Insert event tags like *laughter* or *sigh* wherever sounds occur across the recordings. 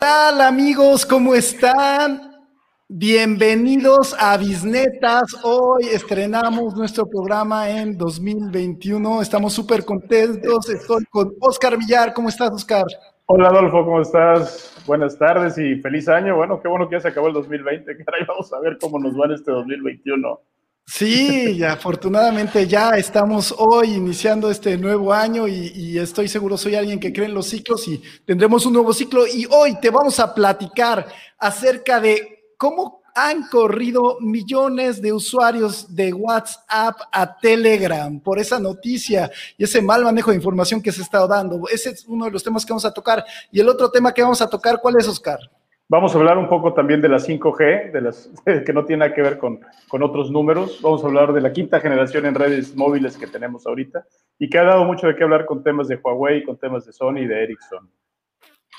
tal amigos? ¿Cómo están? Bienvenidos a Bisnetas. Hoy estrenamos nuestro programa en 2021. Estamos súper contentos. Estoy con Oscar Villar. ¿Cómo estás, Oscar? Hola, Adolfo. ¿Cómo estás? Buenas tardes y feliz año. Bueno, qué bueno que ya se acabó el 2020. Caray, vamos a ver cómo nos va en este 2021. Sí, afortunadamente ya estamos hoy iniciando este nuevo año y, estoy seguro soy alguien que cree en los ciclos y tendremos un nuevo ciclo y hoy te vamos a platicar acerca de cómo han corrido millones de usuarios de WhatsApp a Telegram por esa noticia y ese mal manejo de información que se estado dando. Ese es uno de los temas que vamos a tocar. Y el otro tema que vamos a tocar, ¿cuál es, Oscar? Vamos a hablar un poco también de la 5G, de las, *laughs* que no tiene nada que ver con, con, otros números. Vamos a hablar de la quinta generación en redes móviles que tenemos ahorita y que ha dado mucho de qué hablar con temas de Huawei, con temas de Sony y de Ericsson.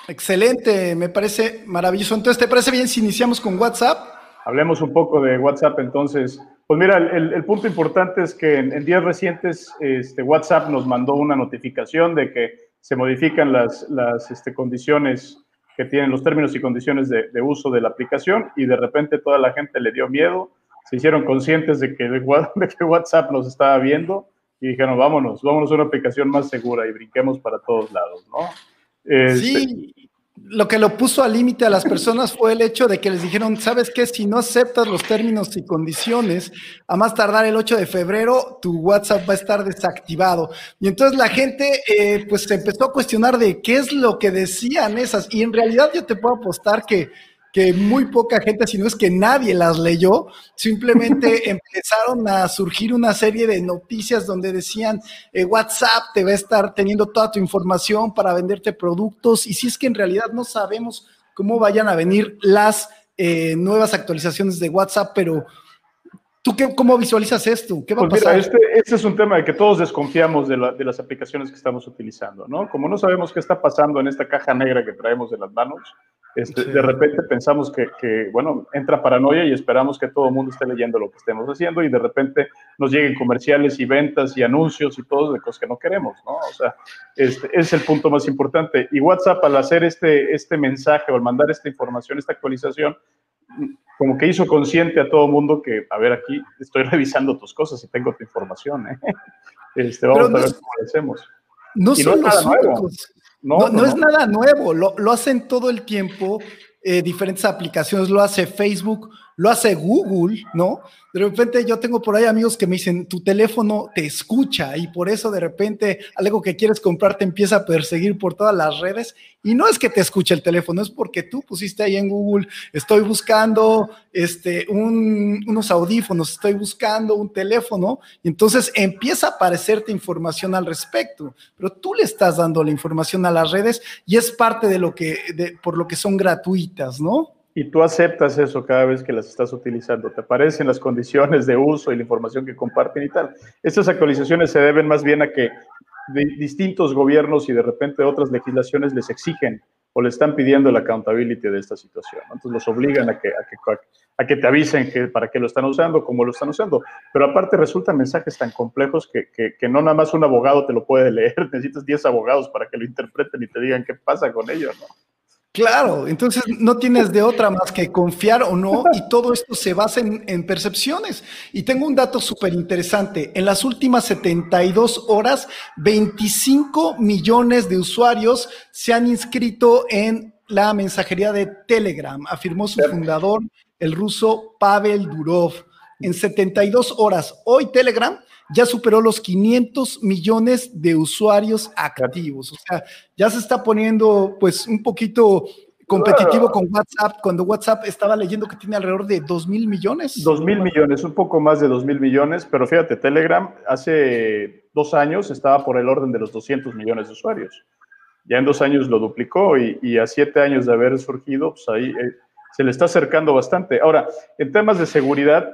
Excelente, me parece maravilloso. Entonces, ¿te parece bien si iniciamos con WhatsApp? Hablemos un poco de WhatsApp entonces. Pues mira, el, el punto importante es que en, días recientes este, WhatsApp nos mandó una notificación de que se modifican las, las este, condiciones que tienen los términos y condiciones de, uso de la aplicación y de repente toda la gente le dio miedo, se hicieron conscientes de que, *laughs* de que WhatsApp nos estaba viendo y dijeron, vámonos, vámonos a una aplicación más segura y brinquemos para todos lados, ¿no? sí, este, lo que lo puso al límite a las personas fue el hecho de que les dijeron, ¿sabes qué? Si no aceptas los términos y condiciones, a más tardar el 8 de febrero, tu WhatsApp va a estar desactivado. Y entonces la gente, eh, pues se empezó a cuestionar de qué es lo que decían esas. Y en realidad yo te puedo apostar que que muy poca gente, si no es que nadie las leyó, simplemente *laughs* empezaron a surgir una serie de noticias donde decían eh, WhatsApp te va a estar teniendo toda tu información para venderte productos y si es que en realidad no sabemos cómo vayan a venir las eh, nuevas actualizaciones de WhatsApp, pero ¿Tú qué, cómo visualizas esto? ¿Qué va a pues pasar? este, este, es un tema de que todos desconfiamos de, de, las aplicaciones que estamos utilizando, ¿no? Como no sabemos qué está pasando en esta caja negra que traemos en las manos, este, de repente pensamos que, bueno, entra paranoia y esperamos que todo el mundo esté leyendo lo que estemos haciendo y de repente nos lleguen comerciales y ventas y anuncios y todo de cosas que no queremos, ¿no? O sea, este es el punto más importante. Y WhatsApp al hacer este, este mensaje o al mandar esta información, esta actualización, como que hizo consciente a todo el mundo que, a ver, aquí estoy *laughs* revisando tus cosas y tengo tu información, ¿eh? *laughs* Este, vamos a ver cómo lo hacemos. No son los únicos. No, no, es nada nuevo, lo, lo, hacen todo el tiempo, eh, diferentes aplicaciones, lo hace Facebook, lo hace Google, ¿no? De repente yo tengo por ahí amigos que me dicen, tu teléfono te escucha y por eso de repente algo que quieres comprar te empieza a perseguir por todas las redes. Y no es que te escuche el teléfono, es porque tú pusiste ahí en Google, estoy buscando este, unos audífonos, estoy buscando un teléfono, y entonces empieza a aparecerte información al respecto, pero tú le estás dando la información a las redes y es parte de lo que, de, por lo que son gratuitas, ¿no? Y tú aceptas eso cada vez que las estás utilizando. Te aparecen las condiciones de uso y la información que comparten y tal. Estas actualizaciones se deben más bien a que distintos gobiernos y de repente otras legislaciones les exigen o le están pidiendo la accountability de esta situación. Entonces los obligan a que, a que, te avisen que, para qué lo están usando, cómo lo están usando. Pero aparte resultan mensajes tan complejos que no nada más un abogado te lo puede *laughs* leer, necesitas 10 abogados para que lo interpreten y te digan qué pasa con ello, ¿no? Claro, entonces no tienes de otra más que confiar o no y todo esto se basa en, percepciones. Y tengo un dato súper interesante. En las últimas 72 horas, 25 millones de usuarios se han inscrito en la mensajería de Telegram, afirmó su fundador, el ruso Pavel Durov. En 72 horas, hoy Telegram ya superó los 500 millones de usuarios activos. O sea, ya se está poniendo pues un poquito competitivo con WhatsApp, cuando WhatsApp estaba leyendo que tiene alrededor de 2 mil millones. 2 mil millones, un poco más de 2 mil millones, pero fíjate, Telegram hace dos años estaba por el orden de los 200 millones de usuarios. Ya en dos años lo duplicó y, a siete años de haber surgido, pues ahí eh, se le está acercando bastante. Ahora, en temas de seguridad,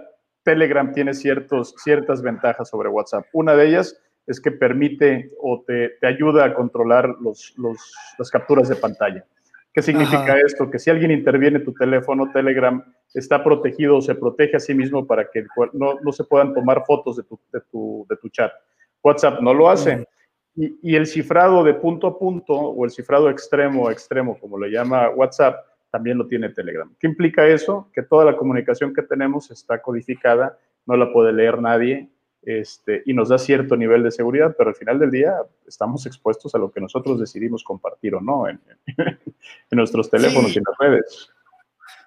Telegram tiene ciertos, ciertas ventajas sobre WhatsApp. Una de ellas es que permite o te, ayuda a controlar los, las capturas de pantalla. ¿Qué significa esto? Que si alguien interviene en tu teléfono, Telegram está protegido o se protege a sí mismo para que no, se puedan tomar fotos de tu, de tu, chat. WhatsApp no lo hace. Y, el cifrado de punto a punto o el cifrado extremo a extremo, como lo llama WhatsApp, también lo tiene Telegram. ¿Qué implica eso? Que toda la comunicación que tenemos está codificada, no la puede leer nadie este, y nos da cierto nivel de seguridad, pero al final del día estamos expuestos a lo que nosotros decidimos compartir o no en, nuestros teléfonos y en las redes.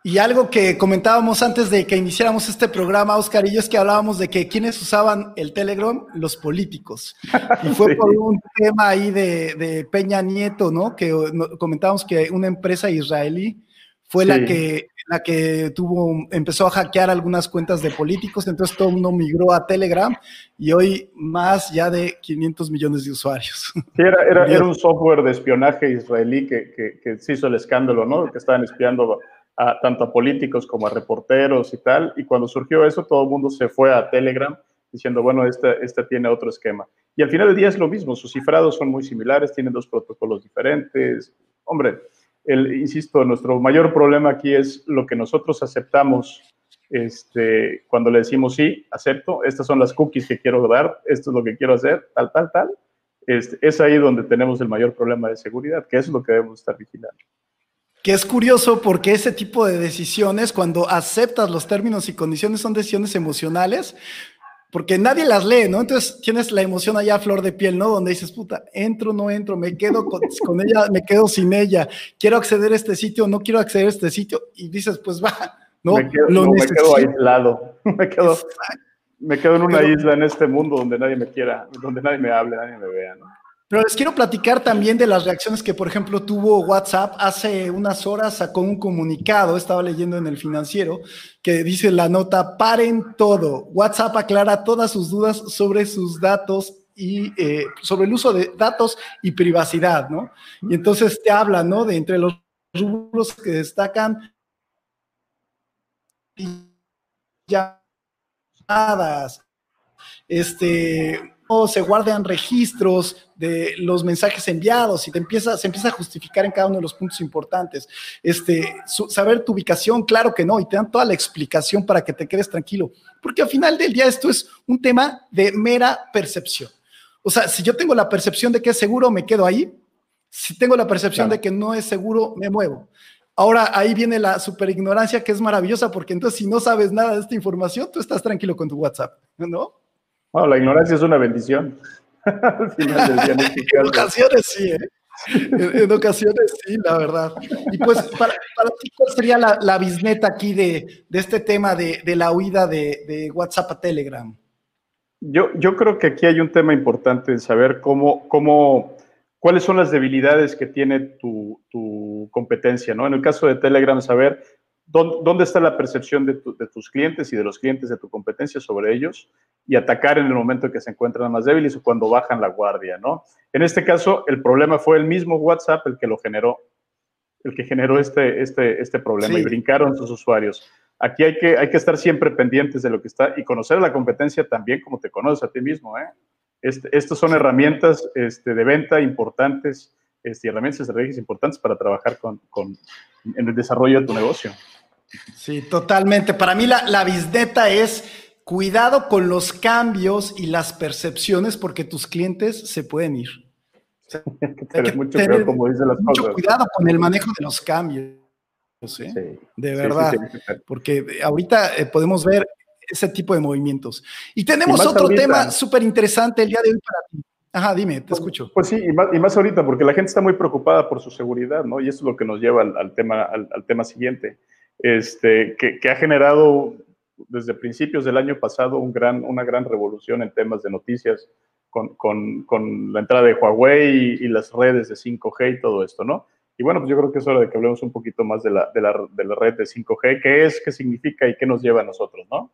Y algo que comentábamos antes de que iniciáramos este programa, Oscar y yo, es que hablábamos de que quienes usaban el Telegram, los políticos. Y fue *laughs* por un tema ahí de, Peña Nieto, ¿no? Que comentábamos que una empresa israelí fue la que la que tuvo, empezó a hackear algunas cuentas de políticos, entonces todo el mundo migró a Telegram y hoy más ya de 500 millones de usuarios. Sí, era, era, era un software de espionaje israelí que, que, que se hizo el escándalo, ¿no? Que estaban espiando tanto a políticos como a reporteros y tal. Y cuando surgió eso, todo el mundo se fue a Telegram diciendo, bueno, este, este tiene otro esquema. Y al final del día es lo mismo, sus cifrados son muy similares, tienen dos protocolos diferentes. Hombre, el, insisto, nuestro mayor problema aquí es lo que nosotros aceptamos este, cuando le decimos sí, acepto, estas son las cookies que quiero dar, esto es lo que quiero hacer, tal, tal, tal. Este, es ahí donde tenemos el mayor problema de seguridad, que es lo que debemos estar vigilando. Que es curioso porque ese tipo de decisiones, cuando aceptas los términos y condiciones, son decisiones emocionales, porque nadie las lee, ¿no? Entonces tienes la emoción allá a flor de piel, ¿no? Donde dices, puta, entro, no entro, me quedo *laughs* con, ella, me quedo sin ella, quiero acceder a este sitio, no quiero acceder a este sitio, y dices, pues va, ¿no? Me quedo, no, me quedo aislado, *laughs* me quedo, me quedo en una isla en este mundo donde nadie me quiera, donde nadie me hable, nadie me vea, ¿no? Pero les quiero platicar también de las reacciones que, por ejemplo, tuvo WhatsApp hace unas horas, sacó un comunicado, estaba leyendo en el financiero, que dice la nota, paren todo. WhatsApp aclara todas sus dudas sobre sus datos y eh, sobre el uso de datos y privacidad, ¿no? Y entonces te habla, ¿no? De entre los rubros que destacan llamadas, este, se guardan registros de los mensajes enviados y te empieza, se empieza a justificar en cada uno de los puntos importantes. Este, saber tu ubicación, claro que no, y te dan toda la explicación para que te quedes tranquilo, porque al final del día esto es un tema de mera percepción. O sea, si yo tengo la percepción de que es seguro, me quedo ahí. Si tengo la percepción de que no es seguro, me muevo. Ahora ahí viene la superignorancia que es maravillosa porque entonces si no sabes nada de esta información, tú estás tranquilo con tu WhatsApp, ¿no? La ignorancia es una bendición. *laughs* en ocasiones sí, ¿eh? En, ocasiones sí, la verdad. Y pues, para, ti, ¿cuál sería la, la bisneta aquí de, este tema de, la huida de, WhatsApp a Telegram? Yo, yo creo que aquí hay un tema importante en saber cómo, cómo, cuáles son las debilidades que tiene tu, tu competencia, ¿no? En el caso de Telegram, saber dónde, está la percepción de, tus clientes y de los clientes de tu competencia sobre ellos y atacar en el momento que se encuentran más débiles o cuando bajan la guardia, ¿no? En este caso, el problema fue el mismo WhatsApp el que lo generó, el que generó este, este, este problema y brincaron sus usuarios. Aquí hay que, hay que estar siempre pendientes de lo que está y conocer a la competencia también como te conoces a ti mismo, ¿eh? Este, estas son herramientas este, de venta importantes este, herramientas estratégicas importantes para trabajar con, con, en el desarrollo de tu negocio. Sí, totalmente. Para mí la, la es cuidado con los cambios y las percepciones porque tus clientes se pueden ir. hay que mucho cuidado, como dice las mucho cuidado con el manejo de los cambios. ¿eh? de verdad, porque ahorita eh, podemos ver ese tipo de movimientos. Y tenemos otro tema súper interesante el día de hoy para ti. Ajá, dime, te pues, escucho. Pues sí, y más, y más, ahorita, porque la gente está muy preocupada por su seguridad, ¿no? Y eso es lo que nos lleva al, tema, al, tema siguiente este, que, ha generado desde principios del año pasado un gran, una gran revolución en temas de noticias con, la entrada de Huawei y, las redes de 5G y todo esto, ¿no? Y bueno, pues yo creo que es hora de que hablemos un poquito más de la, de la red de 5G, qué es, qué significa y qué nos lleva a nosotros, ¿no?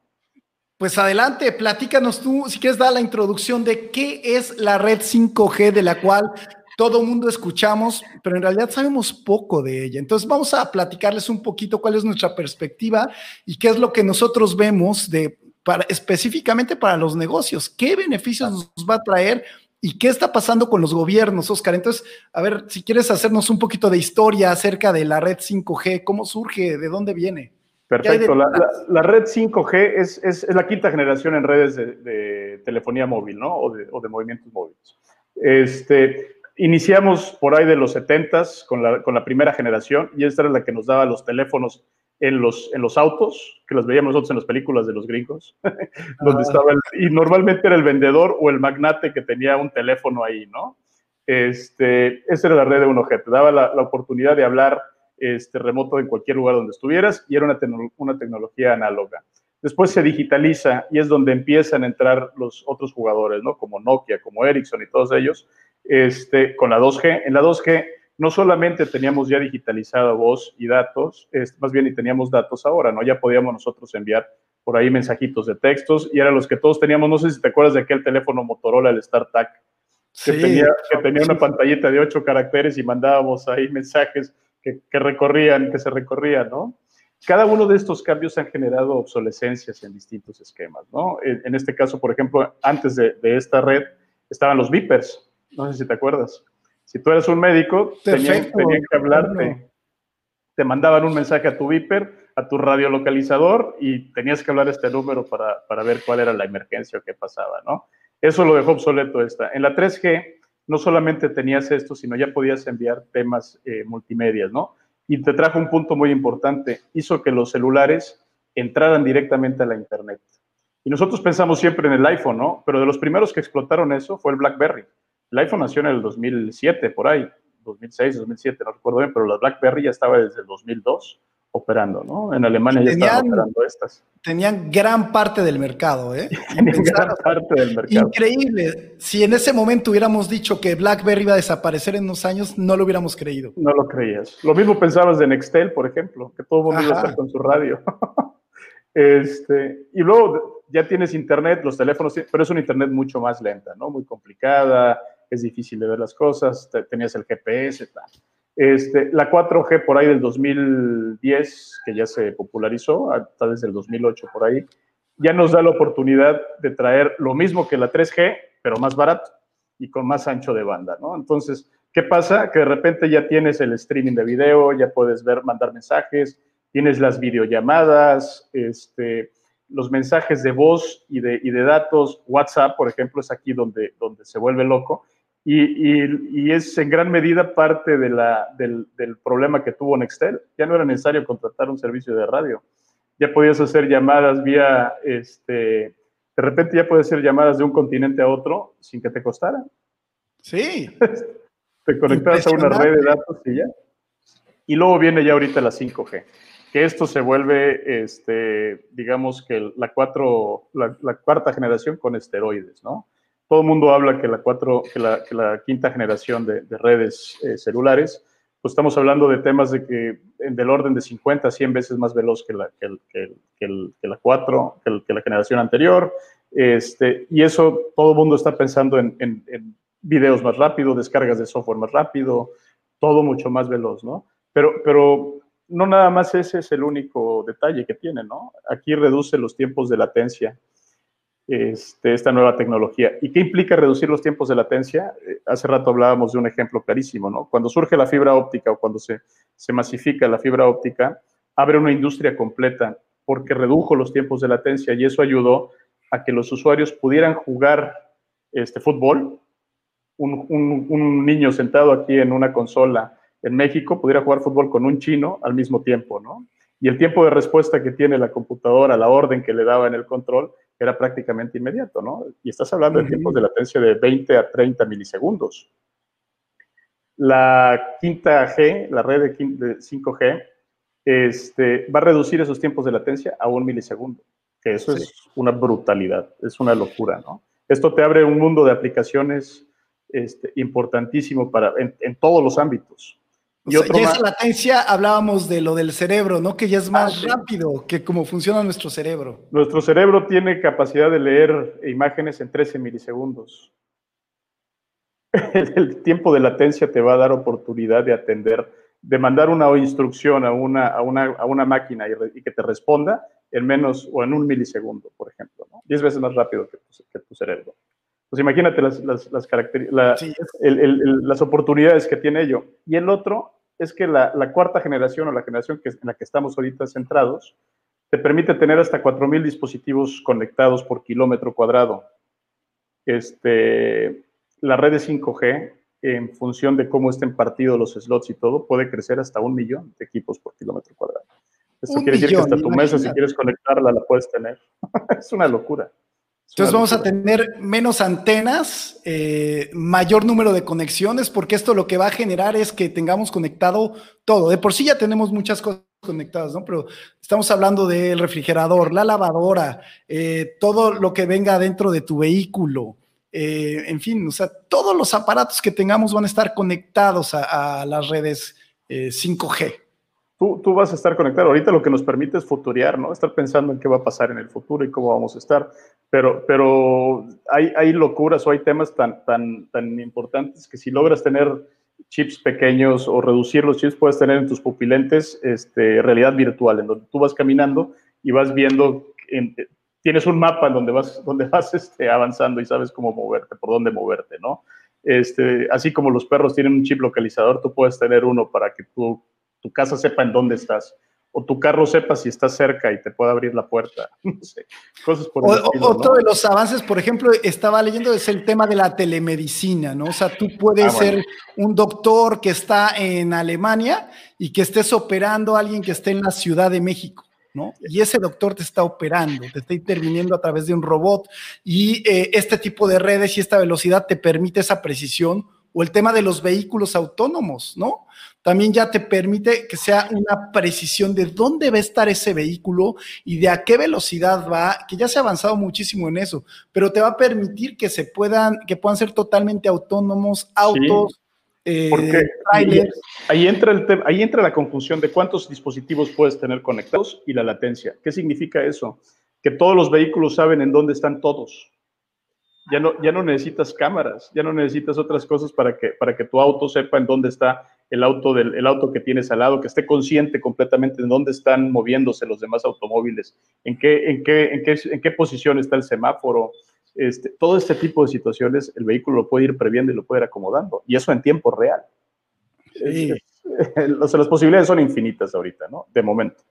Pues adelante, platícanos tú, si quieres dar la introducción de qué es la red 5G de la cual todo mundo escuchamos, pero en realidad sabemos poco de ella. Entonces vamos a platicarles un poquito cuál es nuestra perspectiva y qué es lo que nosotros vemos de, para, específicamente para los negocios, qué beneficios nos va a traer y qué está pasando con los gobiernos, Oscar. Entonces, a ver, si quieres hacernos un poquito de historia acerca de la red 5G, cómo surge, de dónde viene. Perfecto. La, red 5G es, la quinta generación en redes de, telefonía móvil, ¿no? O de, o de movimientos móviles. Este, iniciamos por ahí de los 70s con la, con la primera generación y esta era la que nos daba los teléfonos en los, en los autos, que los veíamos nosotros en las películas de los gringos, *laughs* donde ah. estaba y normalmente era el vendedor o el magnate que tenía un teléfono ahí, ¿no? Este, esa era la red de 1G, te daba la, la oportunidad de hablar este, remoto en cualquier lugar donde estuvieras y era una, una tecnología análoga. Después se digitaliza y es donde empiezan a entrar los otros jugadores, ¿no? Como Nokia, como Ericsson y todos ellos, este, con la 2G. En la 2G no solamente teníamos ya digitalizada voz y datos, más bien y teníamos datos ahora, ¿no? Ya podíamos nosotros enviar por ahí mensajitos de textos y eran los que todos teníamos, no sé si te acuerdas de aquel teléfono Motorola, el StarTAC, que, tenía, que tenía una pantallita de ocho caracteres y mandábamos ahí mensajes que, recorrían, que se recorrían, ¿no? Cada uno de estos cambios han generado obsolescencias en distintos esquemas, ¿no? En, este caso, por ejemplo, antes de, de esta red estaban los beepers, no sé si te acuerdas. Si tú eres un médico, tenían, que hablarte. Te mandaban un mensaje a tu Viper, a tu radiolocalizador y tenías que hablar este número para, para ver cuál era la emergencia o qué pasaba, ¿no? Eso lo dejó obsoleto esta. En la 3G no solamente tenías esto, sino ya podías enviar temas eh, multimedia, ¿no? Y te trajo un punto muy importante, hizo que los celulares entraran directamente a la Internet. Y nosotros pensamos siempre en el iPhone, ¿no? Pero de los primeros que explotaron eso fue el BlackBerry. El iPhone nació en el 2007, por ahí, 2006, 2007, no recuerdo bien, pero la BlackBerry ya estaba desde el 2002 operando, ¿no? En Alemania ya estaban operando estas. Tenían gran parte del mercado, ¿eh? *laughs* gran parte del mercado. Increíble. Si en ese momento hubiéramos dicho que BlackBerry iba a desaparecer en unos años, no lo hubiéramos creído. No lo creías. Lo mismo pensabas de Nextel, por ejemplo, que todo el mundo iba a estar con su radio. *laughs* este, y luego ya tienes internet, los teléfonos, pero es una internet mucho más lenta, ¿no? Muy complicada, es difícil de ver las cosas, tenías el GPS, tal. Este, la 4G por ahí del 2010, que ya se popularizó, hasta desde el 2008 por ahí, ya nos da la oportunidad de traer lo mismo que la 3G, pero más barato y con más ancho de banda, ¿no? Entonces, ¿qué pasa? Que de repente ya tienes el streaming de video, ya puedes ver, mandar mensajes, tienes las videollamadas, este, los mensajes de voz y de, y de datos, WhatsApp, por ejemplo, es aquí donde, donde se vuelve loco y, es en gran medida parte de la, del, problema que tuvo Nextel. Ya no era necesario contratar un servicio de radio. Ya podías hacer llamadas vía, este, de repente ya puedes hacer llamadas de un continente a otro sin que te costara. Sí. *laughs* te conectabas a una red de datos y ya. Y luego viene ya ahorita la 5G, que esto se vuelve, este, digamos que la, cuatro, la, la cuarta generación con esteroides, ¿no? Todo el mundo habla que la, cuatro, que la, quinta generación de, redes eh, celulares, pues estamos hablando de temas de que del orden de 50 a 100 veces más veloz que la, que, la 4, que, la generación anterior. Este, y eso todo el mundo está pensando en, en, videos más rápido, descargas de software más rápido, todo mucho más veloz, ¿no? Pero, pero no nada más ese es el único detalle que tiene, ¿no? Aquí reduce los tiempos de latencia este, esta nueva tecnología. ¿Y qué implica reducir los tiempos de latencia? Eh, hace rato hablábamos de un ejemplo clarísimo, ¿no? Cuando surge la fibra óptica o cuando se, se masifica la fibra óptica, abre una industria completa porque redujo los tiempos de latencia y eso ayudó a que los usuarios pudieran jugar este, fútbol. Un, un, un niño sentado aquí en una consola en México pudiera jugar fútbol con un chino al mismo tiempo, ¿no? Y el tiempo de respuesta que tiene la computadora, la orden que le daba en el control, era prácticamente inmediato, ¿no? Y estás hablando de tiempos de latencia de 20 a 30 milisegundos. La quinta G, la red de 5G, este, va a reducir esos tiempos de latencia a un milisegundo, que eso es una brutalidad, es una locura, ¿no? Esto te abre un mundo de aplicaciones este, importantísimo para, en todos los ámbitos. Y ya esa latencia hablábamos de lo del cerebro, ¿no? Que ya es más ah, rápido que cómo funciona nuestro cerebro. Nuestro cerebro tiene capacidad de leer imágenes en 13 milisegundos. *laughs* El, tiempo de latencia te va a dar oportunidad de atender, de mandar una instrucción a una, a una, a una máquina y, que te responda en menos o en un milisegundo, por ejemplo, ¿no? Diez veces más rápido que tu, que tu cerebro. Pues imagínate las, las, las, las oportunidades que tiene ello. Y el otro es que la, cuarta generación o la generación que, en la que estamos ahorita centrados te permite tener hasta 4.000 dispositivos conectados por kilómetro cuadrado. Este, la red de 5G, en función de cómo estén partidos los slots y todo, puede crecer hasta un millón de equipos por kilómetro cuadrado. Esto quiere decir que hasta tu mesa, si quieres conectarla, la puedes tener. *laughs* es una locura. Entonces vamos a tener menos antenas, eh, mayor número de conexiones, porque esto lo que va a generar es que tengamos conectado todo. De por sí ya tenemos muchas cosas conectadas, ¿no? Pero estamos hablando del refrigerador, la lavadora, eh, todo lo que venga dentro de tu vehículo, eh, en fin, o sea, todos los aparatos que tengamos van a estar conectados a, las redes 5G. Tú, tú, vas a estar conectado. Ahorita lo que nos permite es futurear, ¿no? Estar pensando en qué va a pasar en el futuro y cómo vamos a estar. Pero, pero hay, hay locuras o hay temas tan, tan, tan importantes que si logras tener chips pequeños o reducir los chips, puedes tener en tus pupilentes este, realidad virtual, en donde tú vas caminando y vas viendo, tienes un mapa en donde vas, donde *laughs* vas este, avanzando y sabes cómo moverte, por dónde moverte, ¿no? Este, así como los perros tienen un chip localizador, tú puedes tener uno para que tu, tu casa sepa en dónde estás o tu carro sepa si está cerca y te pueda abrir la puerta. *laughs* No sé, cosas por el Otro de los avances, por ejemplo, estaba leyendo, es el tema de la telemedicina, ¿no? O sea, tú puedes ah, ser un doctor que está en Alemania y que estés operando a alguien que esté en la Ciudad de México. ¿no? Y ese doctor te está operando, te está interviniendo a través de un robot y eh, este tipo de redes y esta velocidad te permite esa precisión o el tema de los vehículos autónomos, ¿no? también ya te permite que sea una precisión de dónde va a estar ese vehículo y de a qué velocidad va, que ya se ha avanzado muchísimo en eso, pero te va a permitir que se puedan, que puedan ser totalmente autónomos, autos, eh, ahí, entra el ahí entra la confusión de cuántos dispositivos puedes tener conectados y la latencia. ¿Qué significa eso? Que todos los vehículos saben en dónde están todos. Ya no, ya no necesitas cámaras, ya no necesitas otras cosas para que, para que tu auto sepa en dónde está el auto, del, el auto que tienes al lado, que esté consciente completamente de dónde están moviéndose los demás automóviles, en qué, en qué, en qué, en qué posición está el semáforo. Este, todo este tipo de situaciones el vehículo lo puede ir previendo y lo puede ir acomodando, y eso en tiempo real. *laughs* las posibilidades son infinitas ahorita, ¿no? De momento.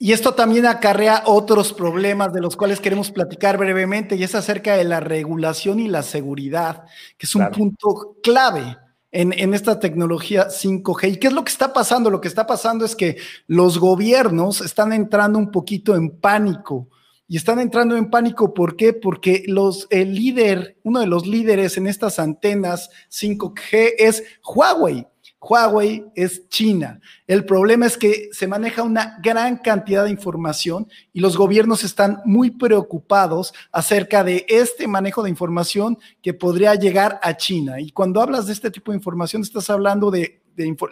Y esto también acarrea otros problemas de los cuales queremos platicar brevemente, y es acerca de la regulación y la seguridad, que es un punto clave en, esta tecnología 5G. ¿Y qué es lo que está pasando? Lo que está pasando es que los gobiernos están entrando un poquito en pánico. Y están entrando en pánico, ¿por qué? Porque los, el líder, uno de los líderes en estas antenas 5G es Huawei. Huawei es China. El problema es que se maneja una gran cantidad de información y los gobiernos están muy preocupados acerca de este manejo de información que podría llegar a China. Y cuando hablas de este tipo de información, estás hablando de,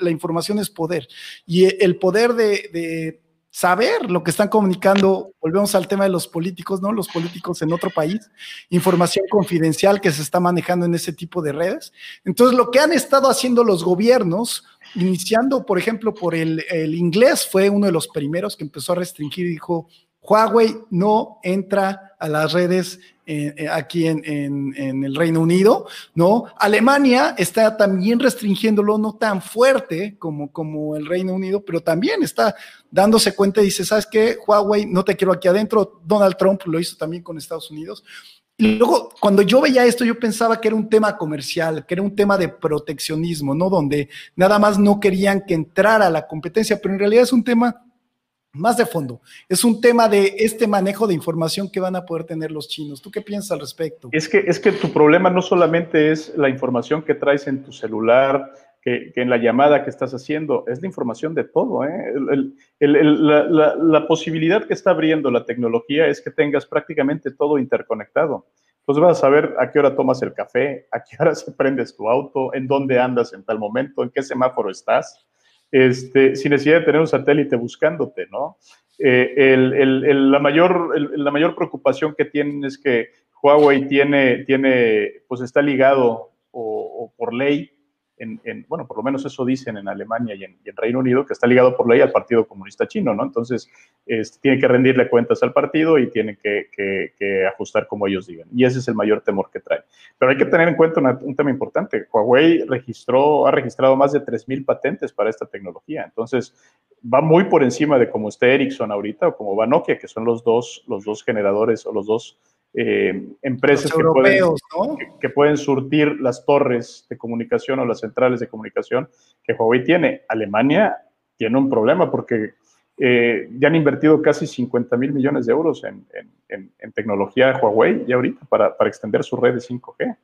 la información es poder. Y el poder de saber lo que están comunicando, volvemos al tema de los políticos, ¿no? Los políticos en otro país, información confidencial que se está manejando en ese tipo de redes. Entonces, lo que han estado haciendo los gobiernos, iniciando, por ejemplo, por el, el inglés, fue uno de los primeros que empezó a restringir y dijo, Huawei no entra a las redes eh, aquí en, el Reino Unido, ¿no? Alemania está también restringiéndolo, no tan fuerte como, como el Reino Unido, pero también está dándose cuenta y dice, ¿sabes qué? Huawei, no te quiero aquí adentro. Donald Trump lo hizo también con Estados Unidos. Y luego, cuando yo veía esto, yo pensaba que era un tema comercial, que era un tema de proteccionismo, ¿no? Donde nada más no querían que entrara la competencia, pero en realidad es un tema más de fondo. Es un tema de este manejo de información que van a poder tener los chinos. ¿Tú qué piensas al respecto? Es que, es que tu problema no solamente es la información que traes en tu celular, que, en la llamada que estás haciendo, es la información de todo. ¿eh? la, posibilidad que está abriendo la tecnología es que tengas prácticamente todo interconectado. Entonces vas a saber a qué hora tomas el café, a qué hora se *laughs* prendes tu auto, en dónde andas en tal momento, en qué semáforo estás este, sin necesidad de tener un satélite buscándote, ¿no? Eh, la, mayor, la mayor preocupación que tienen es que Huawei tiene, tiene pues está ligado o por ley en, bueno, por lo menos eso dicen en Alemania y en, Reino Unido, que está ligado por ley al Partido Comunista Chino, ¿no? Entonces, tiene que rendirle cuentas al partido y tiene que, ajustar como ellos digan. Y ese es el mayor temor que trae. Pero hay que tener en cuenta un tema importante. Huawei registró, ha registrado más de 3.000 patentes para esta tecnología. Entonces, va muy por encima de como esté Ericsson ahorita o como va Nokia, que son los dos generadores o los dos eh, empresas que pueden, surtir las torres de comunicación o las centrales de comunicación que Huawei tiene. Alemania tiene un problema porque eh, ya han invertido casi 50 mil millones de euros en, tecnología de Huawei y ahorita para, extender su red de 5G.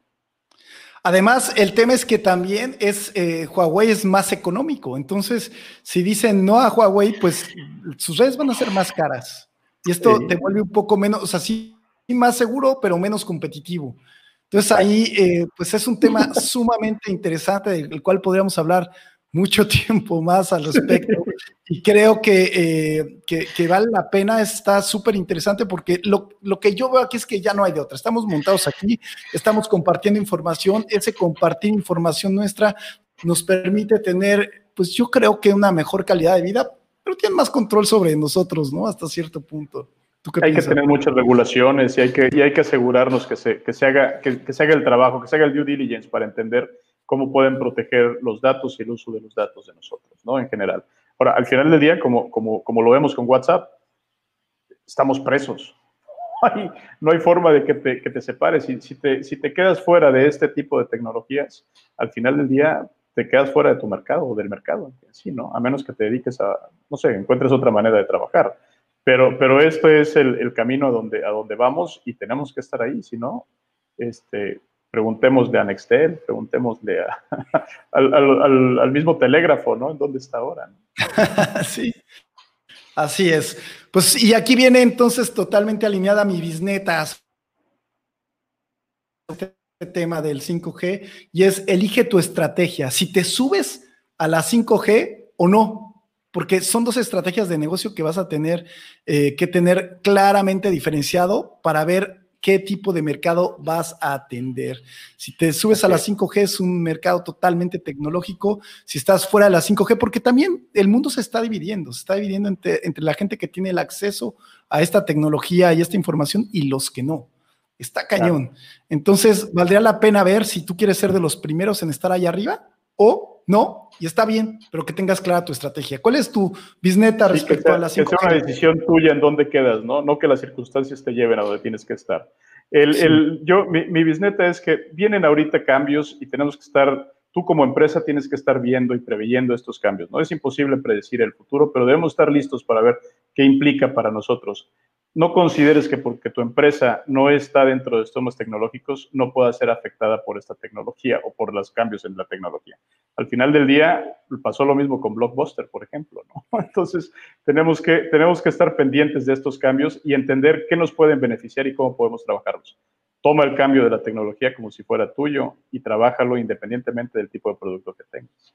Además, el tema es que también es eh, Huawei es más económico. Entonces, si dicen no a Huawei, pues sus redes van a ser más caras. Y esto te vuelve un poco menos, o sea, sí más seguro, pero menos competitivo. Entonces ahí, eh, pues es un tema *laughs* sumamente interesante del cual podríamos hablar mucho *laughs* tiempo más al respecto. Y creo eh, que, que, vale la pena, está súper interesante porque lo, lo, que yo veo aquí es que ya no hay de otra. Estamos montados aquí, estamos compartiendo información, ese compartir información nuestra nos permite tener, pues yo creo que una mejor calidad de vida, pero tiene más control sobre nosotros, ¿no? Hasta cierto punto hay que tener muchas regulaciones y hay que, y hay que asegurarnos que se, que, se haga, que, se haga el trabajo, que se haga el due diligence para entender cómo pueden proteger los datos y el uso de los datos de nosotros, ¿no? En general. Ahora, al final del día, como, como, como lo vemos con WhatsApp, estamos presos. *laughs* no hay forma de que te, que te separes. Si, si, te, si te quedas fuera de este tipo de tecnologías, al final del día te quedas fuera de tu mercado o del mercado. Sí, ¿no? A menos que te dediques a, no sé, encuentres otra manera de trabajar. Pero, pero esto es el, camino a donde, a donde vamos y tenemos que estar ahí, si no, este, preguntémosle a *laughs* Nextel, preguntémosle al, mismo telégrafo, ¿no? ¿En dónde está ahora? *laughs* sí, así es. Pues, y aquí viene entonces totalmente alineada mi bisnetas este tema del 5G y es elige tu estrategia. Si te subes a la 5G o no, porque son dos estrategias de negocio que vas a tener eh, que tener claramente diferenciado para ver qué tipo de mercado vas a atender. Si te subes a la 5G es un mercado totalmente tecnológico, si estás fuera de la 5G, porque también el mundo se está dividiendo, se está dividiendo entre, la gente que tiene el acceso a esta tecnología y esta información y los que no. Está cañón. Entonces, valdría la pena ver si tú quieres ser de los primeros en estar ahí arriba o no, y está bien, pero que tengas clara tu estrategia. ¿Cuál es tu bisneta respecto a la 5 Que sea una decisión tuya en dónde quedas, ¿no? No que las circunstancias te lleven a donde tienes que estar. El, yo, mi, mi bisneta es que vienen ahorita cambios y tenemos que estar, tú como empresa tienes que estar viendo y preveyendo estos cambios. No es imposible predecir el futuro, pero debemos estar listos para ver qué implica para nosotros no consideres que porque tu empresa no está dentro de estos tecnológicos no pueda ser afectada por esta tecnología o por los cambios en la tecnología. Al final del día pasó lo mismo con Blockbuster, por ejemplo. *laughs* Entonces, tenemos que, tenemos que estar pendientes de estos cambios y entender qué nos pueden beneficiar y cómo podemos trabajarlos. Toma el cambio de la tecnología como si fuera tuyo y trabájalo independientemente del tipo de producto que tengas.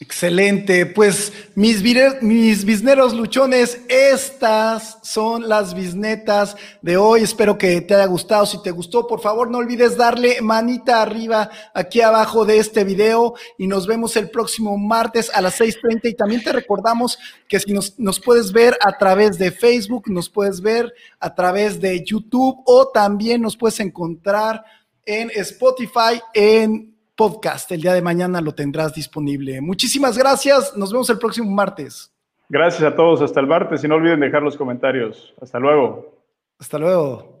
Excelente, pues mis, mis bisneros luchones, estas son las bisnetas de hoy. Espero que te haya gustado. Si te gustó, por favor, no olvides darle manita arriba aquí abajo de este video y nos vemos el próximo martes a las 6:30. Y también te recordamos que si nos, nos puedes ver a través de Facebook, nos puedes ver a través de YouTube o también nos puedes encontrar en Spotify, en podcast. El día de mañana lo tendrás disponible. Muchísimas gracias. Nos vemos el próximo martes. Gracias a todos. Hasta el martes. Y no olviden dejar los comentarios. Hasta luego. Hasta luego.